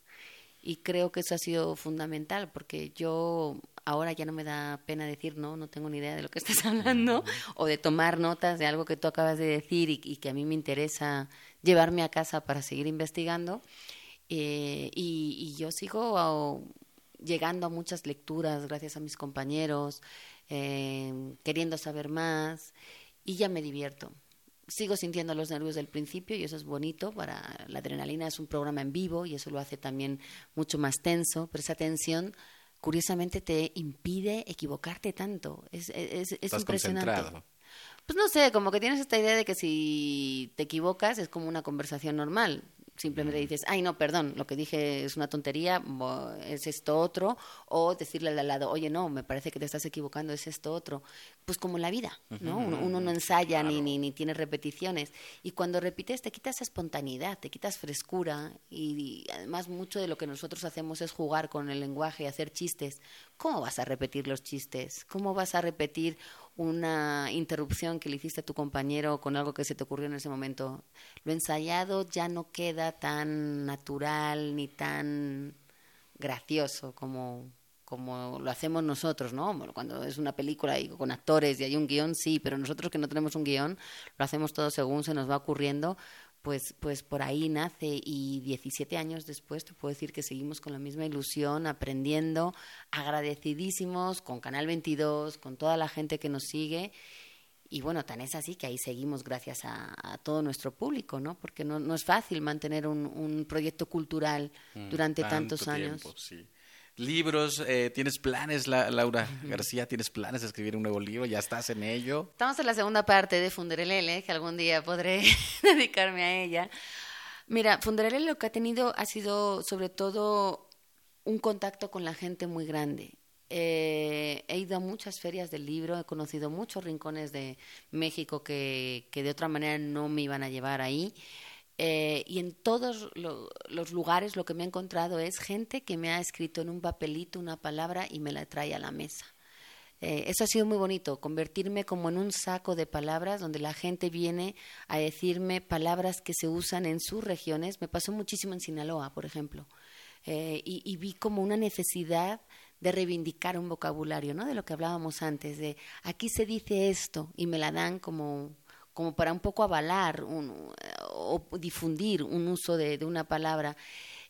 S4: Y creo que eso ha sido fundamental porque yo ahora ya no me da pena decir, no, no tengo ni idea de lo que estás hablando, o de tomar notas de algo que tú acabas de decir y, que a mí me interesa llevarme a casa para seguir investigando. Eh, y, yo sigo llegando a muchas lecturas gracias a mis compañeros, eh, queriendo saber más, y ya me divierto sigo sintiendo los nervios del principio y eso es bonito para la adrenalina es un programa en vivo y eso lo hace también mucho más tenso pero esa tensión curiosamente te impide equivocarte tanto. Es, es, es impresionante. Pues no sé, como que tienes esta idea de que si te equivocas es como una conversación normal simplemente dices, ay, no, perdón, lo que dije es una tontería, es esto otro, o decirle al lado, oye, no, me parece que te estás equivocando, es esto otro. Pues como la vida, ¿no? uno, no ensaya ni, ni, ni, tiene repeticiones. Y cuando repites, te quitas espontaneidad, te quitas frescura, y, además mucho de lo que nosotros hacemos es jugar con el lenguaje y hacer chistes. ¿Cómo vas a repetir los chistes? ¿Cómo vas a repetir una interrupción que le hiciste a tu compañero con algo que se te ocurrió en ese momento. Lo ensayado ya no queda tan natural ni tan gracioso como, como lo hacemos nosotros, ¿no? Cuando es una película y con actores y hay un guion, sí, pero nosotros que no tenemos un guion, lo hacemos todo según se nos va ocurriendo, pues, pues por ahí nace y 17 años después te puedo decir que seguimos con la misma ilusión, aprendiendo, agradecidísimos con Canal 22, con toda la gente que nos sigue. Y bueno, tan es así que ahí seguimos gracias a, todo nuestro público, ¿no? Porque no, no es fácil mantener un, un proyecto cultural mm, durante tantos años.
S1: sí libros, eh, ¿tienes planes, Laura García? ¿Tienes planes de escribir un nuevo libro? ¿Ya estás en ello?
S4: Estamos en la segunda parte de Funderelele, que algún día podré dedicarme a ella. Mira, Funderelele lo que ha tenido ha sido sobre todo un contacto con la gente muy grande. Eh, he ido a muchas ferias del libro, he conocido muchos rincones de México que, que de otra manera no me iban a llevar ahí. Eh, y en todos los lugares lo que me he encontrado es gente que me ha escrito en un papelito una palabra y me la trae a la mesa. Eh, eso ha sido muy bonito, convertirme como en un saco de palabras donde la gente viene a decirme palabras que se usan en sus regiones. Me pasó muchísimo en Sinaloa, por ejemplo, eh, y, y, vi como una necesidad de reivindicar un vocabulario, ¿no? De lo que hablábamos antes, de aquí se dice esto y me la dan como como para un poco avalar o difundir un uso de, una palabra.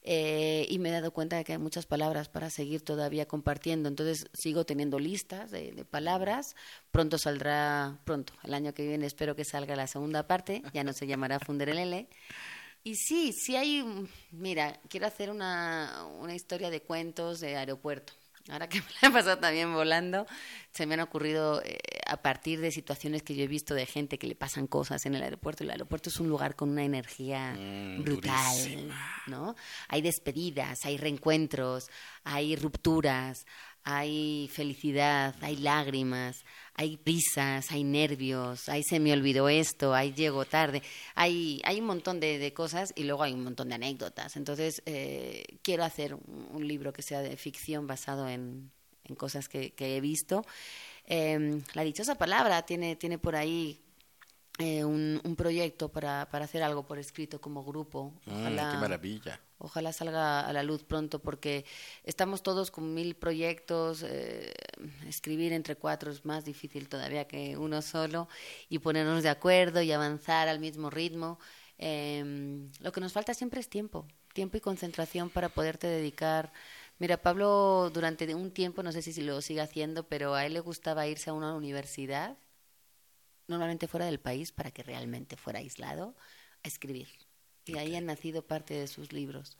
S4: Eh, y me he dado cuenta de que hay muchas palabras para seguir todavía compartiendo. Entonces sigo teniendo listas de, palabras. Pronto saldrá, pronto, el año que viene espero que salga la segunda parte. Ya no se llamará Funderelele. Y sí, sí hay, mira, quiero hacer una, una historia de cuentos de aeropuerto. Ahora que me la he pasado también volando, se me han ocurrido eh, a partir de situaciones que yo he visto de gente que le pasan cosas en el aeropuerto. El aeropuerto es un lugar con una energía mm, brutal, ¿no? Hay despedidas, hay reencuentros, hay rupturas, hay felicidad, hay lágrimas, hay prisas, hay nervios, hay se me olvidó esto, hay llego tarde, hay, hay un montón de, cosas y luego hay un montón de anécdotas. Entonces, eh, quiero hacer un, libro que sea de ficción basado en, cosas que, he visto. Em, la dichosa palabra tiene, tiene por ahí eh, un, un, proyecto para, para hacer algo por escrito como grupo.
S1: Mm, Ojalá, qué maravilla.
S4: Ojalá salga a la luz pronto porque estamos todos con mil proyectos. Eh, escribir entre cuatro es más difícil todavía que uno solo y ponernos de acuerdo y avanzar al mismo ritmo. Em, lo que nos falta siempre es tiempo, tiempo y concentración para poderte dedicar. Mira, Pablo durante un tiempo, no sé si lo sigue haciendo, pero a él le gustaba irse a una universidad, normalmente fuera del país, para que realmente fuera aislado, a escribir y ahí han nacido parte de sus libros.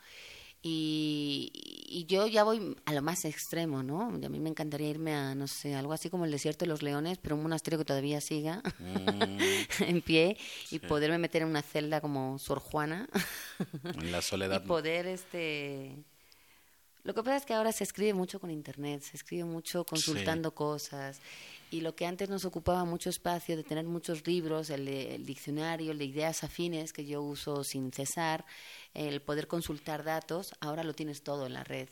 S4: Y, y, yo ya voy a lo más extremo, ¿no? A mí me encantaría irme a, no sé, algo así como el desierto de los leones, pero un monasterio que todavía siga mm. en pie y poderme meter en una celda como Sor Juana.
S1: en la soledad.
S4: y poder, este... Lo que pasa es que ahora se escribe mucho con internet, se escribe mucho consultando cosas y lo que antes nos ocupaba mucho espacio de tener muchos libros, el, el, diccionario, el de ideas afines que yo uso sin cesar, el poder consultar datos, ahora lo tienes todo en la red.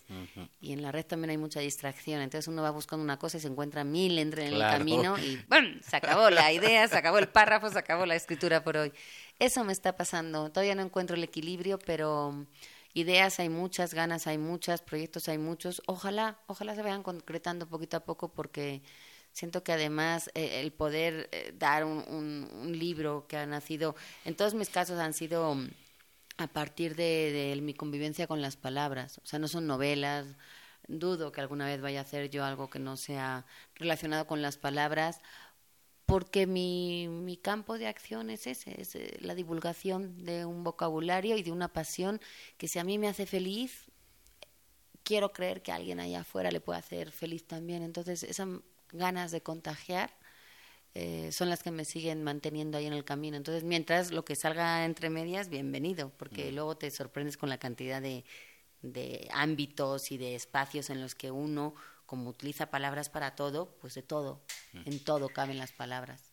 S4: Y en la red también hay mucha distracción, entonces uno va buscando una cosa y se encuentra mil entre en el camino y ¡bum! se acabó la idea, se acabó el párrafo, se acabó la escritura por hoy. Eso me está pasando, todavía no encuentro el equilibrio, pero ideas hay muchas, ganas hay muchas, proyectos hay muchos. Ojalá, ojalá se vayan concretando poquito a poco porque Siento que además eh, el poder eh, dar un, libro que ha nacido, en todos mis casos han sido mm, a partir de, mi convivencia con las palabras, o sea, no son novelas, dudo que alguna vez vaya a hacer yo algo que no sea relacionado con las palabras, porque mi, mi campo de acción es ese, es eh, la divulgación de un vocabulario y de una pasión que si a mí me hace feliz, quiero creer que a alguien allá afuera le puede hacer feliz también. Entonces, esa ganas de contagiar eh, son las que me siguen manteniendo ahí en el camino. Entonces, mientras lo que salga entre medias, bienvenido, porque mm. luego te sorprendes con la cantidad de, de ámbitos y de espacios en los que uno, como utiliza palabras para todo, pues de todo, en todo caben las palabras.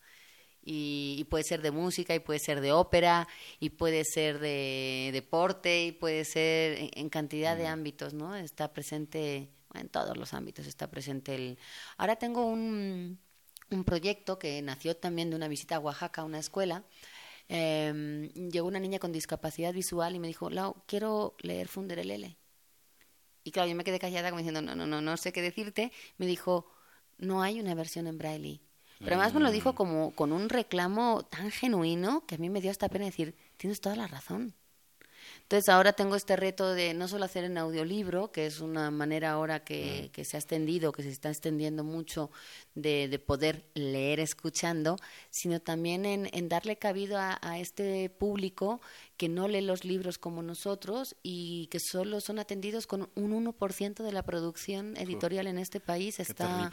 S4: Y, puede ser de música, y puede ser de ópera, y puede ser de deporte, y puede ser en, cantidad de ámbitos, ¿no? Está presente en todos los ámbitos está presente el... Ahora tengo un, un proyecto que nació también de una visita a Oaxaca, a una escuela. Eh, llegó una niña con discapacidad visual y me dijo, Lau, quiero leer Funderelele. Y claro, yo me quedé callada como diciendo, no, no, no, no sé qué decirte. Me dijo, no hay una versión en braille. Pero además me lo dijo mm. como con un reclamo tan genuino que a mí me dio hasta pena decir, tienes toda la razón. Entonces ahora tengo este reto de no solo hacer en audiolibro, que es una manera ahora que, mm. que se ha extendido, que se está extendiendo mucho de, de poder leer escuchando, sino también en, en darle cabida a, a, este público que no lee los libros como nosotros y que solo son atendidos con un 1% de la producción editorial en este país. Está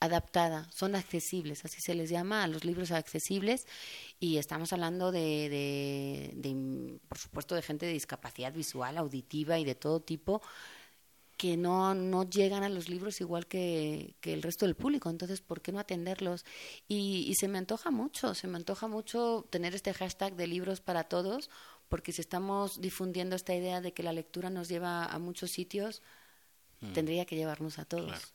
S4: adaptada, son accesibles, así se les llama a los libros accesibles y estamos hablando de, de, por supuesto, de gente de discapacidad visual, auditiva y de todo tipo que no, no llegan a los libros igual que, que el resto del público, entonces, ¿por qué no atenderlos? Y, y se me antoja mucho, se me antoja mucho tener este hashtag de libros para todos, porque si estamos difundiendo esta idea de que la lectura nos lleva a muchos sitios, mm. tendría que llevarnos a todos.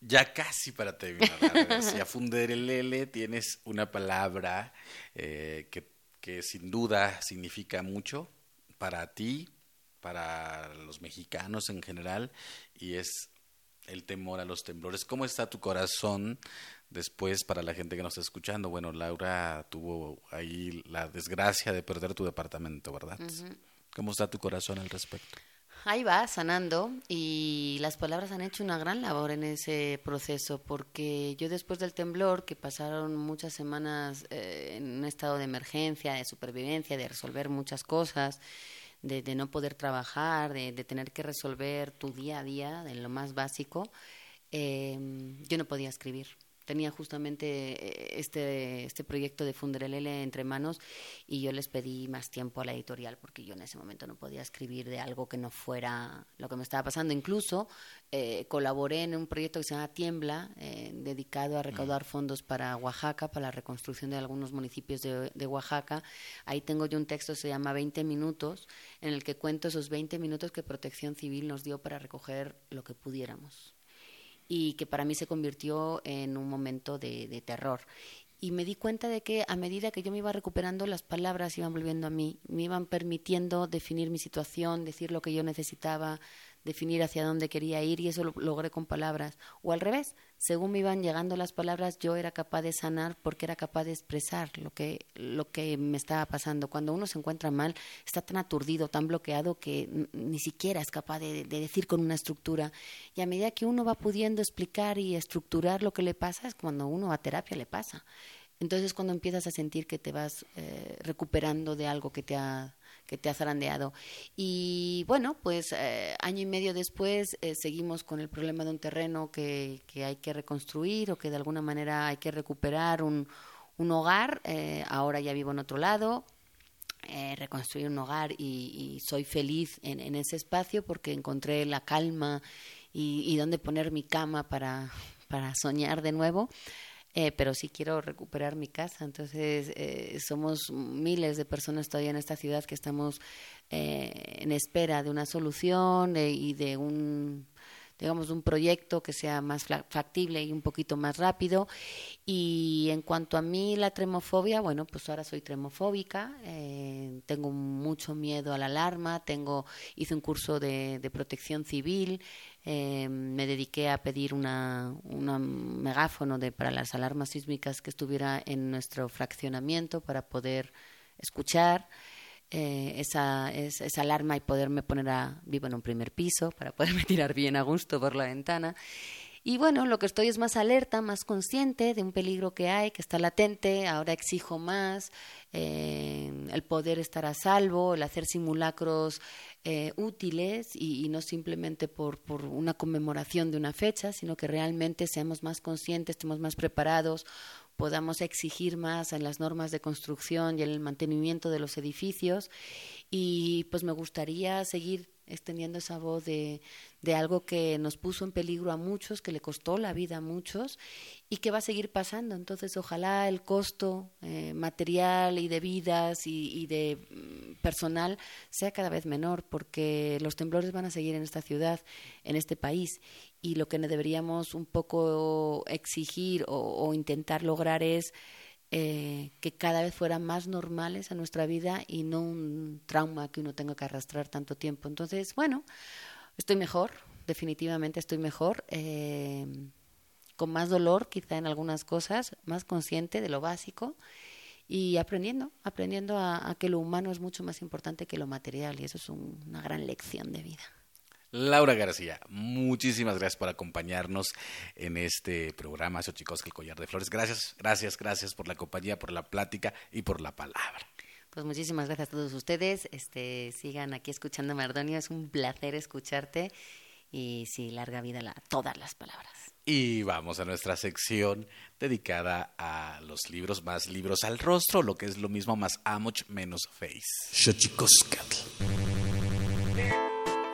S1: Ya casi para terminar, si a funder el L tienes una palabra eh, que, que sin duda significa mucho para ti, para los mexicanos en general, y es el temor a los temblores. ¿Cómo está tu corazón después para la gente que nos está escuchando? Bueno, Laura tuvo ahí la desgracia de perder tu departamento, ¿verdad? ¿Cómo está tu corazón al respecto?
S4: Ahí va, sanando, y las palabras han hecho una gran labor en ese proceso, porque yo después del temblor, que pasaron muchas semanas eh, en un estado de emergencia, de supervivencia, de resolver muchas cosas, de, no poder trabajar, de, tener que resolver tu día a día, en lo más básico, eh, yo no podía escribir tenía justamente eh, este, este proyecto de Funderelele entre manos y yo les pedí más tiempo a la editorial porque yo en ese momento no podía escribir de algo que no fuera lo que me estaba pasando. Incluso eh, colaboré en un proyecto que se llama Tiembla, eh, dedicado a recaudar fondos para Oaxaca, para la reconstrucción de algunos municipios de, de Oaxaca. Ahí tengo yo un texto que se llama 20 minutos, en el que cuento esos 20 minutos que Protección Civil nos dio para recoger lo que pudiéramos y que para mí se convirtió en un momento de, de, terror. Y me di cuenta de que a medida que yo me iba recuperando, las palabras iban volviendo a mí, me iban permitiendo definir mi situación, decir lo que yo necesitaba, definir hacia dónde quería ir y eso lo logré con palabras. O al revés, según me iban llegando las palabras, yo era capaz de sanar porque era capaz de expresar lo que, lo que me estaba pasando. Cuando uno se encuentra mal, está tan aturdido, tan bloqueado que ni siquiera es capaz de, decir con una estructura. Y a medida que uno va pudiendo explicar y estructurar lo que le pasa, es cuando uno a terapia le pasa. Entonces cuando empiezas a sentir que te vas eh, recuperando de algo que te ha que te ha zarandeado. Y bueno, pues eh, año y medio después eh, seguimos con el problema de un terreno que, que, hay que reconstruir o que de alguna manera hay que recuperar un, un hogar. Eh, ahora ya vivo en otro lado, reconstruir un hogar y, soy feliz en, en, ese espacio porque encontré la calma y, y dónde poner mi cama para, para soñar de nuevo. Eh, pero sí quiero recuperar mi casa. Entonces, eh, somos miles de personas todavía en esta ciudad que estamos eh, en espera de una solución eh, y de un digamos, un proyecto que sea más factible y un poquito más rápido. Y en cuanto a mí, la tremofobia, bueno, pues ahora soy tremofóbica, eh, tengo mucho miedo a la alarma, tengo, hice un curso de, de protección civil, eh, me dediqué a pedir una, una megáfono de, para las alarmas sísmicas que estuviera en nuestro fraccionamiento para poder escuchar eh, esa, es, esa alarma y poderme poner a vivo en un primer piso para poderme tirar bien a gusto por la ventana. Y bueno, lo que estoy es más alerta, más consciente de un peligro que hay, que está latente, ahora exijo más, eh, el poder estar a salvo, el hacer simulacros eh, útiles y, y, no simplemente por, por una conmemoración de una fecha, sino que realmente seamos más conscientes, estemos más preparados, podamos exigir más en las normas de construcción y en el mantenimiento de los edificios. Y pues me gustaría seguir extendiendo esa voz de, de algo que nos puso en peligro a muchos, que le costó la vida a muchos y que va a seguir pasando. Entonces, ojalá el costo eh, material y de vidas y, de mm, personal sea cada vez menor, porque los temblores van a seguir en esta ciudad, en este país, y lo que deberíamos un poco exigir o intentar lograr es eh, que cada vez fueran más normales a nuestra vida y no un trauma que uno tenga que arrastrar tanto tiempo. Entonces, bueno, estoy mejor, definitivamente estoy mejor, eh, con más dolor quizá en algunas cosas, más consciente de lo básico y aprendiendo, aprendiendo a, que lo humano es mucho más importante que lo material y eso es un, una gran lección de vida.
S1: Laura García, muchísimas gracias por acompañarnos en este programa Xochicosca, el collar de flores. Gracias, gracias, gracias por la compañía, por la plática y por la palabra.
S4: Pues muchísimas gracias a todos ustedes. Este, sigan aquí escuchando Mardonio, es un placer escucharte y sí, larga vida a todas las palabras.
S1: Y vamos a nuestra sección dedicada a los libros, más libros al rostro, lo que es lo mismo, más amoch, menos face. Xochicoscatl.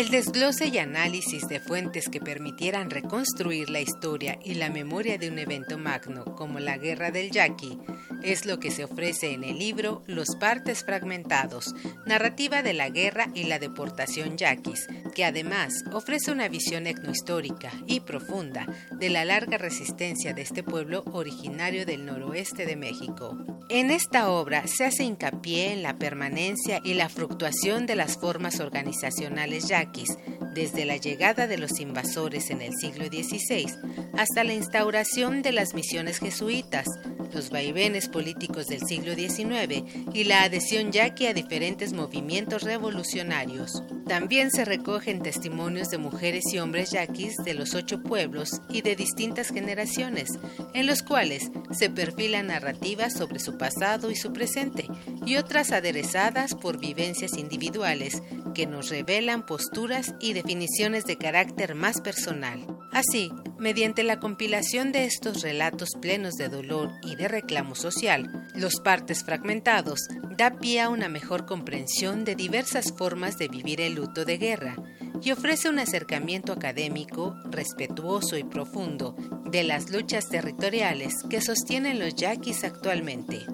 S3: El desglose y análisis de fuentes que permitieran reconstruir la historia y la memoria de un evento magno como la Guerra del Yaqui es lo que se ofrece en el libro Los partes fragmentados, narrativa de la guerra y la deportación yaquis, que además ofrece una visión etnohistórica y profunda de la larga resistencia de este pueblo originario del noroeste de México. En esta obra se hace hincapié en la permanencia y la fluctuación de las formas organizacionales yaquis, desde la llegada de los invasores en el siglo XVI hasta la instauración de las misiones jesuitas, los vaivenes políticos del siglo XIX y la adhesión yaqui a diferentes movimientos revolucionarios. También se recogen testimonios de mujeres y hombres yaquis de los ocho pueblos y de distintas generaciones, en los cuales se perfilan narrativas sobre su pasado y su presente, y otras aderezadas por vivencias individuales que nos revelan posturas y definiciones de carácter más personal. Así, mediante la compilación de estos relatos plenos de dolor y de reclamo social, los partes fragmentados da pie a una mejor comprensión de diversas formas de vivir el luto de guerra y ofrece un acercamiento académico, respetuoso y profundo de las luchas territoriales que sostienen los yaquis actualmente.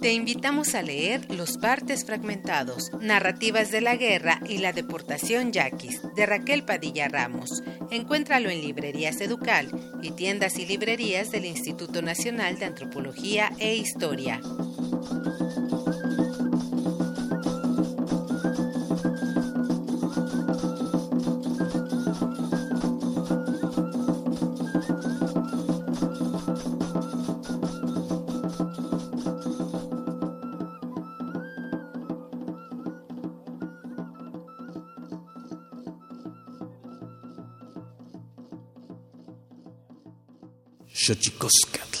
S3: Te invitamos a leer Los partes fragmentados, narrativas de la guerra y la deportación yaquis, de Raquel Padilla Ramos. Encuéntralo en librerías Educal y tiendas y librerías del Instituto Nacional de Antropología e Historia.
S8: Xochicoscatl.